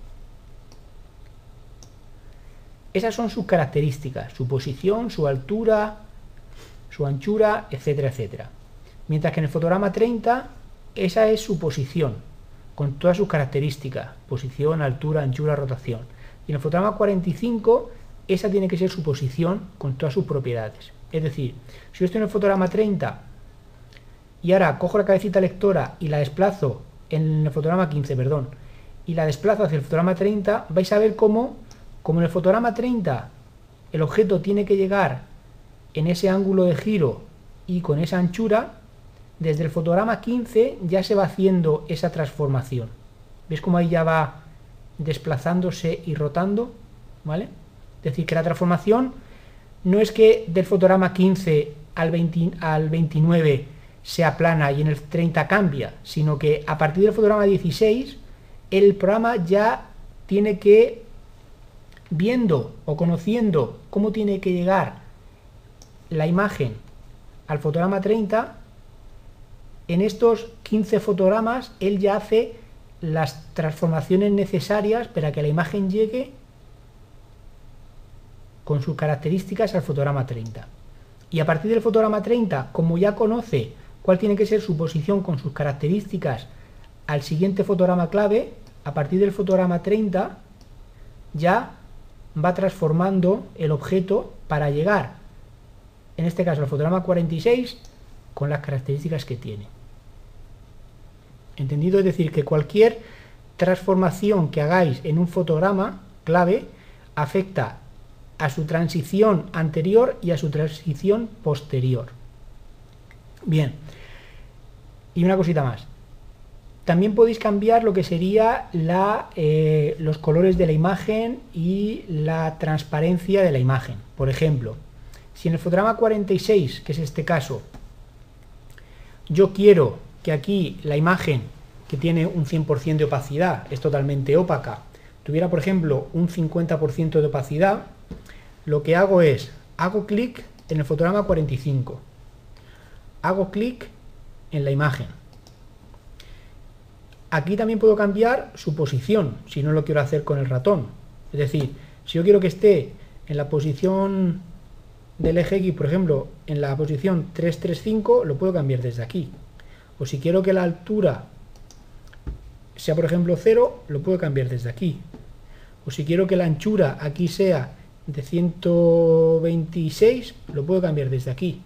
esas son sus características, su posición, su altura, su anchura, etcétera, etcétera. Mientras que en el fotograma 30, esa es su posición, con todas sus características, posición, altura, anchura, rotación. Y en el fotograma 45, esa tiene que ser su posición con todas sus propiedades. Es decir, si yo estoy en el fotograma 30 y ahora cojo la cabecita lectora y la desplazo en el fotograma 15, perdón, y la desplazo hacia el fotograma 30, vais a ver cómo como en el fotograma 30 el objeto tiene que llegar en ese ángulo de giro y con esa anchura, desde el fotograma 15 ya se va haciendo esa transformación. ¿Ves cómo ahí ya va desplazándose y rotando? ¿Vale? Es decir, que la transformación no es que del fotograma 15 al, 20, al 29 se aplana y en el 30 cambia, sino que a partir del fotograma 16 el programa ya tiene que viendo o conociendo cómo tiene que llegar la imagen al fotograma 30, en estos 15 fotogramas él ya hace las transformaciones necesarias para que la imagen llegue con sus características al fotograma 30. Y a partir del fotograma 30, como ya conoce cuál tiene que ser su posición con sus características al siguiente fotograma clave, a partir del fotograma 30 ya va transformando el objeto para llegar, en este caso, al fotograma 46 con las características que tiene. ¿Entendido? Es decir, que cualquier transformación que hagáis en un fotograma clave afecta a su transición anterior y a su transición posterior. Bien, y una cosita más. También podéis cambiar lo que sería eh, los colores de la imagen y la transparencia de la imagen. Por ejemplo, si en el fotograma 46, que es este caso, yo quiero que aquí la imagen que tiene un 100% de opacidad, es totalmente opaca, tuviera por ejemplo un 50% de opacidad, lo que hago es, hago clic en el fotograma 45, hago clic en la imagen. Aquí también puedo cambiar su posición, si no lo quiero hacer con el ratón. Es decir, si yo quiero que esté en la posición del eje X, por ejemplo, en la posición 335, lo puedo cambiar desde aquí. O si quiero que la altura sea, por ejemplo, 0, lo puedo cambiar desde aquí. O si quiero que la anchura aquí sea de 126, lo puedo cambiar desde aquí.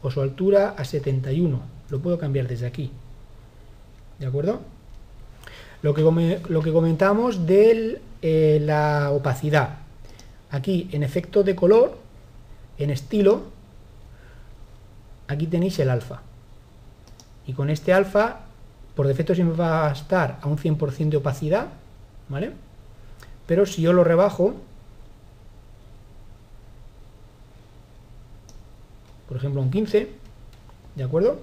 O su altura a 71, lo puedo cambiar desde aquí. ¿De acuerdo? Lo que, lo que comentamos de eh, la opacidad. Aquí, en efecto de color, en estilo, aquí tenéis el alfa. Y con este alfa, por defecto siempre va a estar a un 100% de opacidad, ¿vale? Pero si yo lo rebajo, por ejemplo un 15, ¿de acuerdo?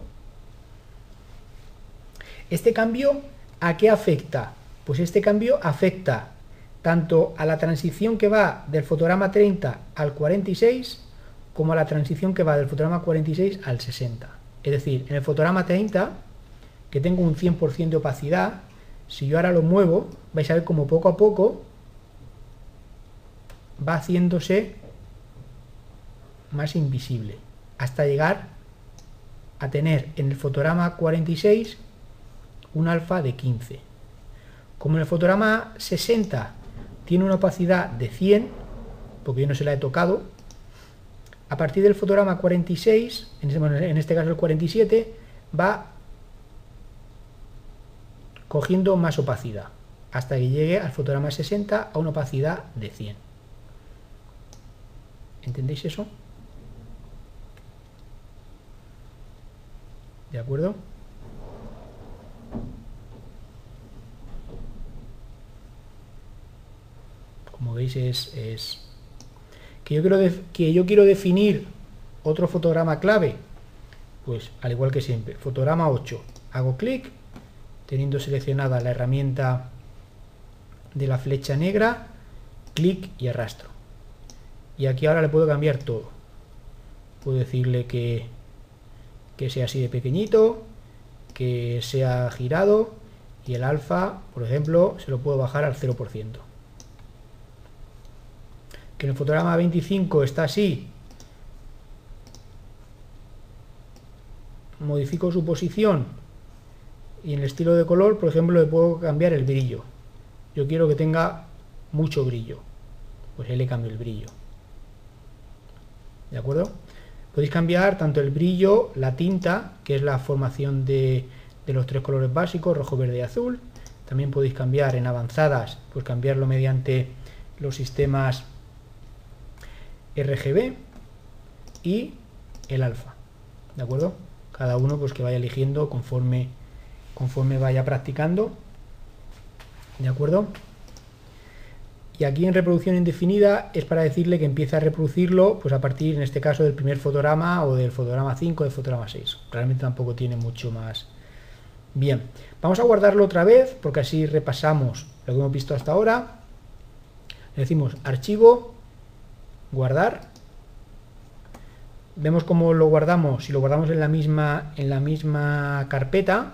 Este cambio, ¿a qué afecta? Pues este cambio afecta tanto a la transición que va del fotograma 30 al 46, como a la transición que va del fotograma 46 al 60. Es decir, en el fotograma 30, que tengo un 100% de opacidad, si yo ahora lo muevo, vais a ver como poco a poco va haciéndose más invisible, hasta llegar a tener en el fotograma 46 un alfa de 15. Como en el fotograma 60 tiene una opacidad de 100, porque yo no se la he tocado, a partir del fotograma 46, en este caso el 47, va cogiendo más opacidad, hasta que llegue al fotograma 60 a una opacidad de 100. ¿Entendéis eso? ¿De acuerdo? Como veis es, que, yo quiero que yo quiero definir otro fotograma clave. Pues al igual que siempre, fotograma 8. Hago clic, teniendo seleccionada la herramienta de la flecha negra, clic y arrastro. Y aquí ahora le puedo cambiar todo. Puedo decirle que, que sea así de pequeñito, que sea girado y el alfa, por ejemplo, se lo puedo bajar al 0% que en el fotograma 25 está así, modifico su posición y en el estilo de color, por ejemplo, le puedo cambiar el brillo. Yo quiero que tenga mucho brillo, pues ahí le cambio el brillo. ¿De acuerdo? Podéis cambiar tanto el brillo, la tinta, que es la formación de, de los tres colores básicos, rojo, verde y azul. También podéis cambiar en avanzadas, pues cambiarlo mediante los sistemas RGB y el alfa, ¿de acuerdo? Cada uno pues que vaya eligiendo conforme, conforme vaya practicando, ¿de acuerdo? Y aquí en reproducción indefinida es para decirle que empieza a reproducirlo pues a partir, en este caso, del primer fotograma o del fotograma 5 o del fotograma 6. Realmente tampoco tiene mucho más. Bien, vamos a guardarlo otra vez porque así repasamos lo que hemos visto hasta ahora. Le decimos archivo, guardar. Vemos cómo lo guardamos, si lo guardamos en la misma, en la misma carpeta,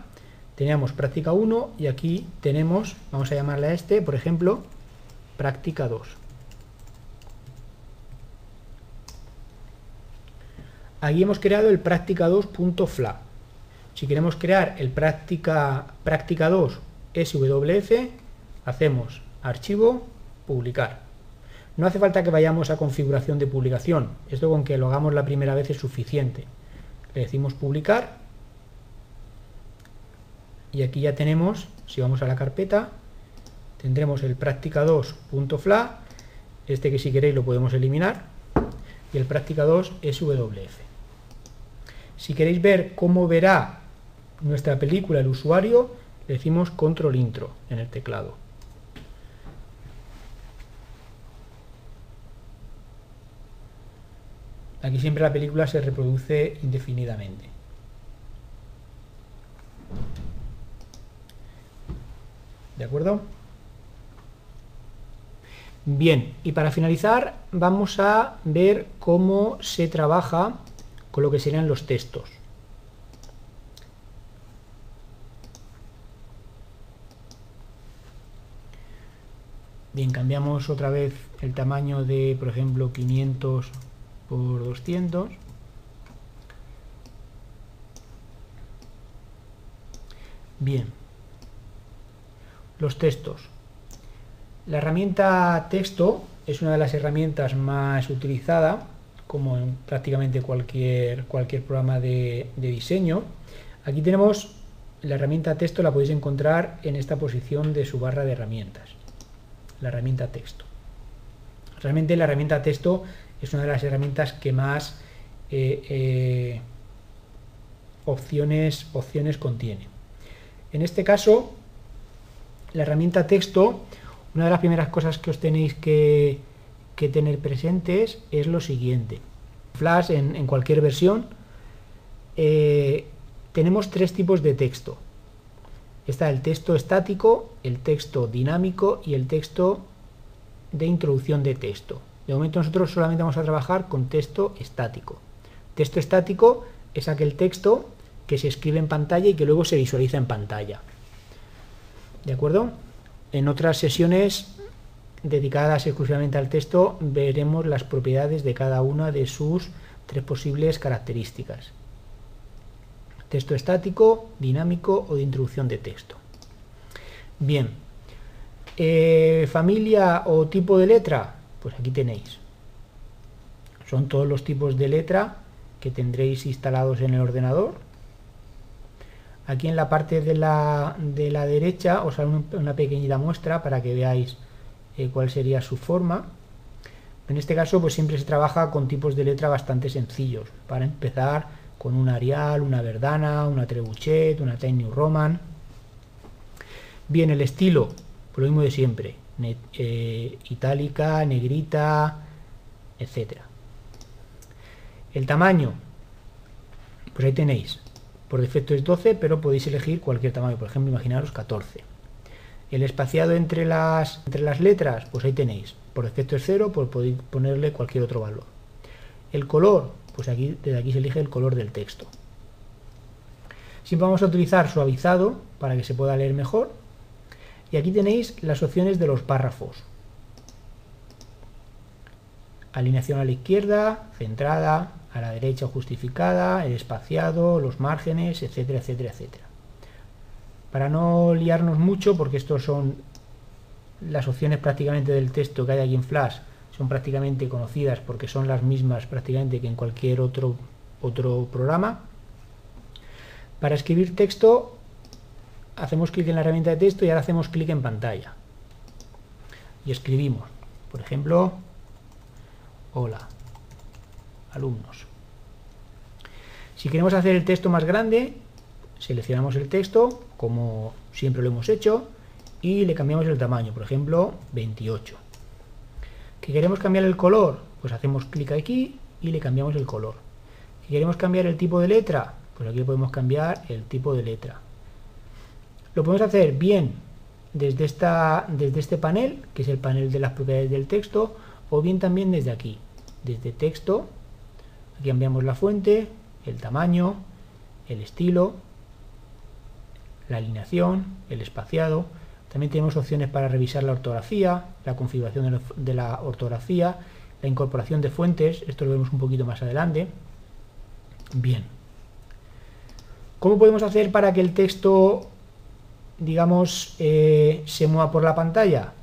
teníamos práctica 1 y aquí tenemos, vamos a llamarle a este, por ejemplo, práctica 2. Aquí hemos creado el práctica 2.fla. Si queremos crear el práctica, práctica 2 SWF, hacemos archivo, publicar. No hace falta que vayamos a configuración de publicación. Esto con que lo hagamos la primera vez es suficiente. Le decimos publicar. y aquí ya tenemos, si vamos a la carpeta, tendremos el práctica 2.fla, este que si queréis lo podemos eliminar, y el práctica 2 SWF. Si queréis ver cómo verá nuestra película el usuario, le decimos control intro en el teclado. Aquí siempre la película se reproduce indefinidamente. ¿De acuerdo? Bien, y para finalizar vamos a ver cómo se trabaja con lo que serían los textos. Bien, cambiamos otra vez el tamaño de, por ejemplo, 500 por 200. Bien. Los textos. La herramienta texto es una de las herramientas más utilizada, como en prácticamente cualquier, cualquier programa de, de diseño. Aquí tenemos la herramienta texto, la podéis encontrar en esta posición de su barra de herramientas. La herramienta texto. Realmente la herramienta texto es una de las herramientas que más eh, eh, opciones, opciones contiene. En este caso, la herramienta texto, una de las primeras cosas que os tenéis que, tener presentes es lo siguiente. Flash, en, cualquier versión, eh, tenemos tres tipos de texto. Está el texto estático, el texto dinámico y el texto de introducción de texto. De momento nosotros solamente vamos a trabajar con texto estático. Texto estático es aquel texto que se escribe en pantalla y que luego se visualiza en pantalla. ¿De acuerdo? En otras sesiones dedicadas exclusivamente al texto veremos las propiedades de cada una de sus tres posibles características. Texto estático, dinámico o de introducción de texto. Bien, eh, familia o tipo de letra, pues aquí tenéis. Son todos los tipos de letra que tendréis instalados en el ordenador. Aquí en la parte de la, derecha os hago una pequeñita muestra para que veáis eh, cuál sería su forma. En este caso pues siempre se trabaja con tipos de letra bastante sencillos. Para empezar con un Arial, una Verdana, una Trebuchet, una Time New Roman. Bien, el estilo, pues lo mismo de siempre. Eh, itálica, negrita, etcétera. El tamaño, pues ahí tenéis. Por defecto es 12, pero podéis elegir cualquier tamaño. Por ejemplo, imaginaros 14. El espaciado entre las, entre las letras, pues ahí tenéis. Por defecto es 0, pues podéis ponerle cualquier otro valor. El color, pues aquí desde aquí se elige el color del texto. Siempre vamos a utilizar suavizado para que se pueda leer mejor y aquí tenéis las opciones de los párrafos. Alineación a la izquierda, centrada, a la derecha justificada, el espaciado, los márgenes, etcétera, etcétera, etcétera. Para no liarnos mucho, porque estos son las opciones prácticamente del texto que hay aquí en Flash, son prácticamente conocidas porque son las mismas prácticamente que en cualquier otro, otro programa. Para escribir texto hacemos clic en la herramienta de texto y ahora hacemos clic en pantalla. Y escribimos, por ejemplo, hola, alumnos. Si queremos hacer el texto más grande, seleccionamos el texto, como siempre lo hemos hecho, y le cambiamos el tamaño, por ejemplo, 28. ¿Que queremos cambiar el color? Pues hacemos clic aquí y le cambiamos el color. Si queremos cambiar el tipo de letra, pues aquí podemos cambiar el tipo de letra. Lo podemos hacer bien desde, esta, desde este panel, que es el panel de las propiedades del texto, o bien también desde aquí, desde texto, aquí cambiamos la fuente, el tamaño, el estilo, la alineación, el espaciado, también tenemos opciones para revisar la ortografía, la configuración de la ortografía, la incorporación de fuentes, esto lo vemos un poquito más adelante. Bien. ¿Cómo podemos hacer para que el texto digamos, eh, se mueva por la pantalla?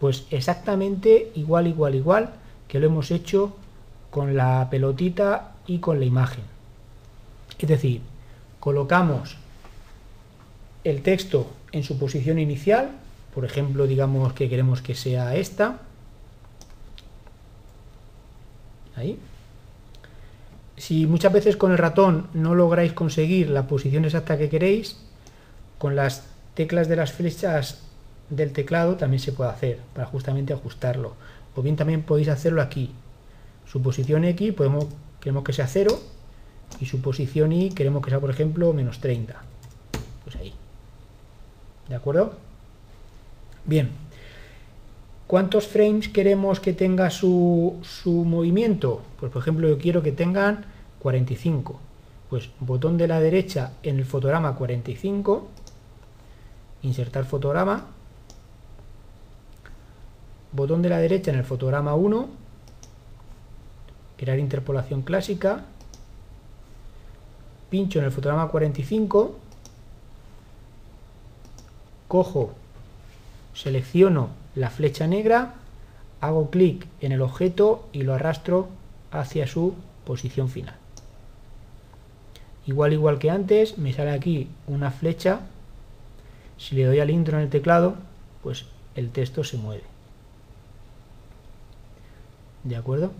Pues exactamente igual, igual, igual que lo hemos hecho con la pelotita y con la imagen. Es decir, colocamos el texto en su posición inicial, por ejemplo, digamos que queremos que sea esta, ahí. Si muchas veces con el ratón no lográis conseguir la posición exacta que queréis, con las teclas de las flechas del teclado también se puede hacer, para justamente ajustarlo. O bien también podéis hacerlo aquí. Su posición X podemos, queremos que sea 0 y su posición Y queremos que sea, por ejemplo, menos 30. Pues ahí. ¿De acuerdo? Bien. ¿Cuántos frames queremos que tenga su, su movimiento? Pues por ejemplo yo quiero que tengan 45. Pues botón de la derecha en el fotograma 45, insertar fotograma, botón de la derecha en el fotograma 1, crear interpolación clásica, pincho en el fotograma 45, cojo, selecciono la flecha negra, hago clic en el objeto y lo arrastro hacia su posición final. Igual igual que antes, me sale aquí una flecha, si le doy al intro en el teclado, pues el texto se mueve. ¿De acuerdo?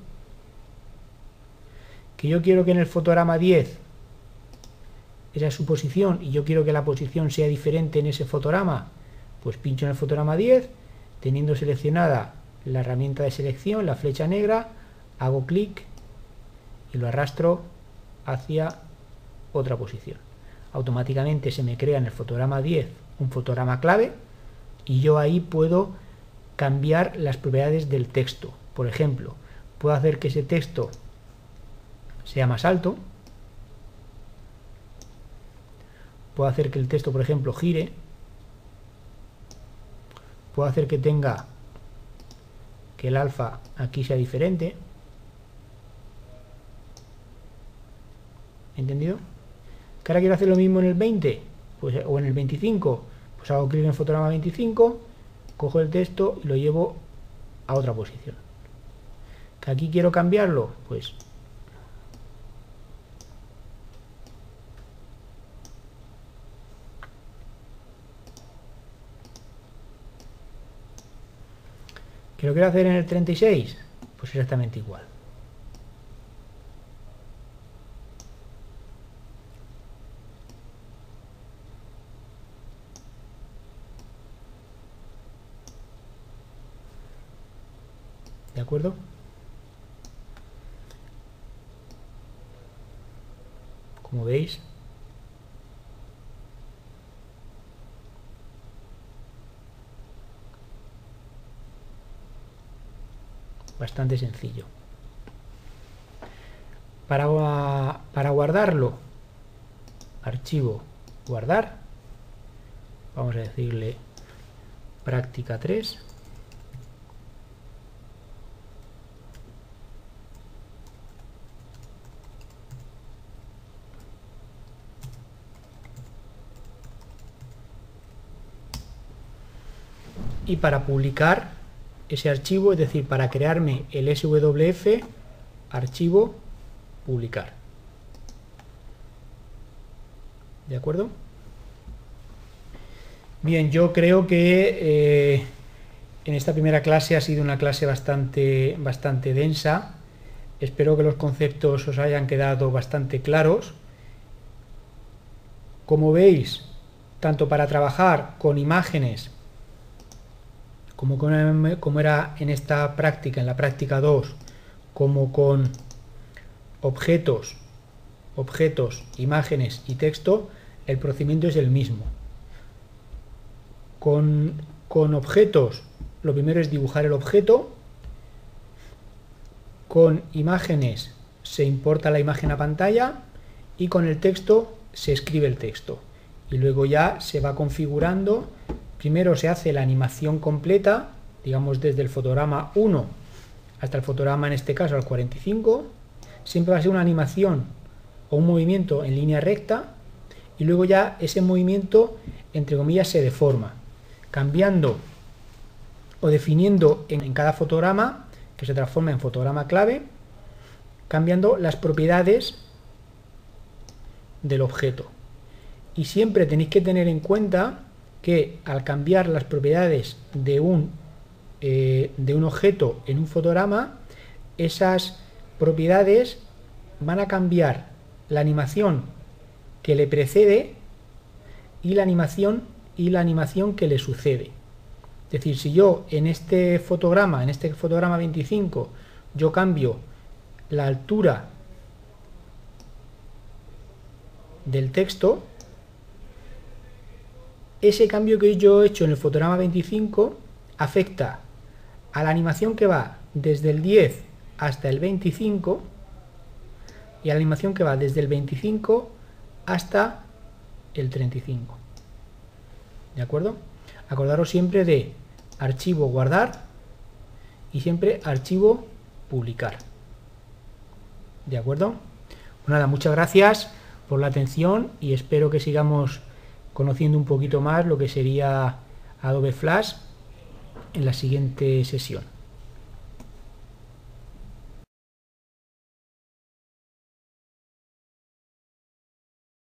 Que yo quiero que en el fotograma 10 esa es su posición y yo quiero que la posición sea diferente en ese fotograma, pues pincho en el fotograma 10, teniendo seleccionada la herramienta de selección, la flecha negra, hago clic y lo arrastro hacia otra posición. Automáticamente se me crea en el fotograma 10 un fotograma clave y yo ahí puedo cambiar las propiedades del texto. Por ejemplo, puedo hacer que ese texto sea más alto, puedo hacer que el texto, por ejemplo, gire, puedo hacer que tenga que el alfa aquí sea diferente, ¿entendido? Que ahora quiero hacer lo mismo en el 20 pues, o en el 25, pues hago clic en fotograma 25, cojo el texto y lo llevo a otra posición. Que aquí quiero cambiarlo pues que lo quiero hacer en el 36 pues exactamente igual ¿De acuerdo? Como veis, bastante sencillo. Para, para guardarlo, archivo, guardar, vamos a decirle práctica 3. Y para publicar ese archivo, es decir, para crearme el SWF, archivo, publicar. ¿De acuerdo? Bien, yo creo que eh, en esta primera clase ha sido una clase bastante, bastante densa. Espero que los conceptos os hayan quedado bastante claros. Como veis, tanto para trabajar con imágenes como, era en esta práctica, en la práctica 2, como con objetos, objetos, imágenes y texto, el procedimiento es el mismo. Con, con objetos, lo primero es dibujar el objeto, con imágenes se importa la imagen a pantalla y con el texto se escribe el texto. Y luego ya se va configurando Primero se hace la animación completa, digamos desde el fotograma 1 hasta el fotograma en este caso al 45. Siempre va a ser una animación o un movimiento en línea recta y luego ya ese movimiento entre comillas se deforma, cambiando o definiendo en, cada fotograma, que se transforma en fotograma clave, cambiando las propiedades del objeto. y siempre tenéis que tener en cuenta que al cambiar las propiedades de un, eh, de un objeto en un fotograma, esas propiedades van a cambiar la animación que le precede y la animación y la animación que le sucede. Es decir, si yo en este fotograma, en este fotograma 25, yo cambio la altura del texto, ese cambio que yo he hecho en el fotograma 25 afecta a la animación que va desde el 10 hasta el 25 y a la animación que va desde el 25 hasta el 35. ¿De acuerdo? Acordaros siempre de archivo guardar y siempre archivo publicar. ¿De acuerdo? Pues nada, muchas gracias por la atención y espero que sigamos conociendo un poquito más lo que sería Adobe Flash en la siguiente sesión.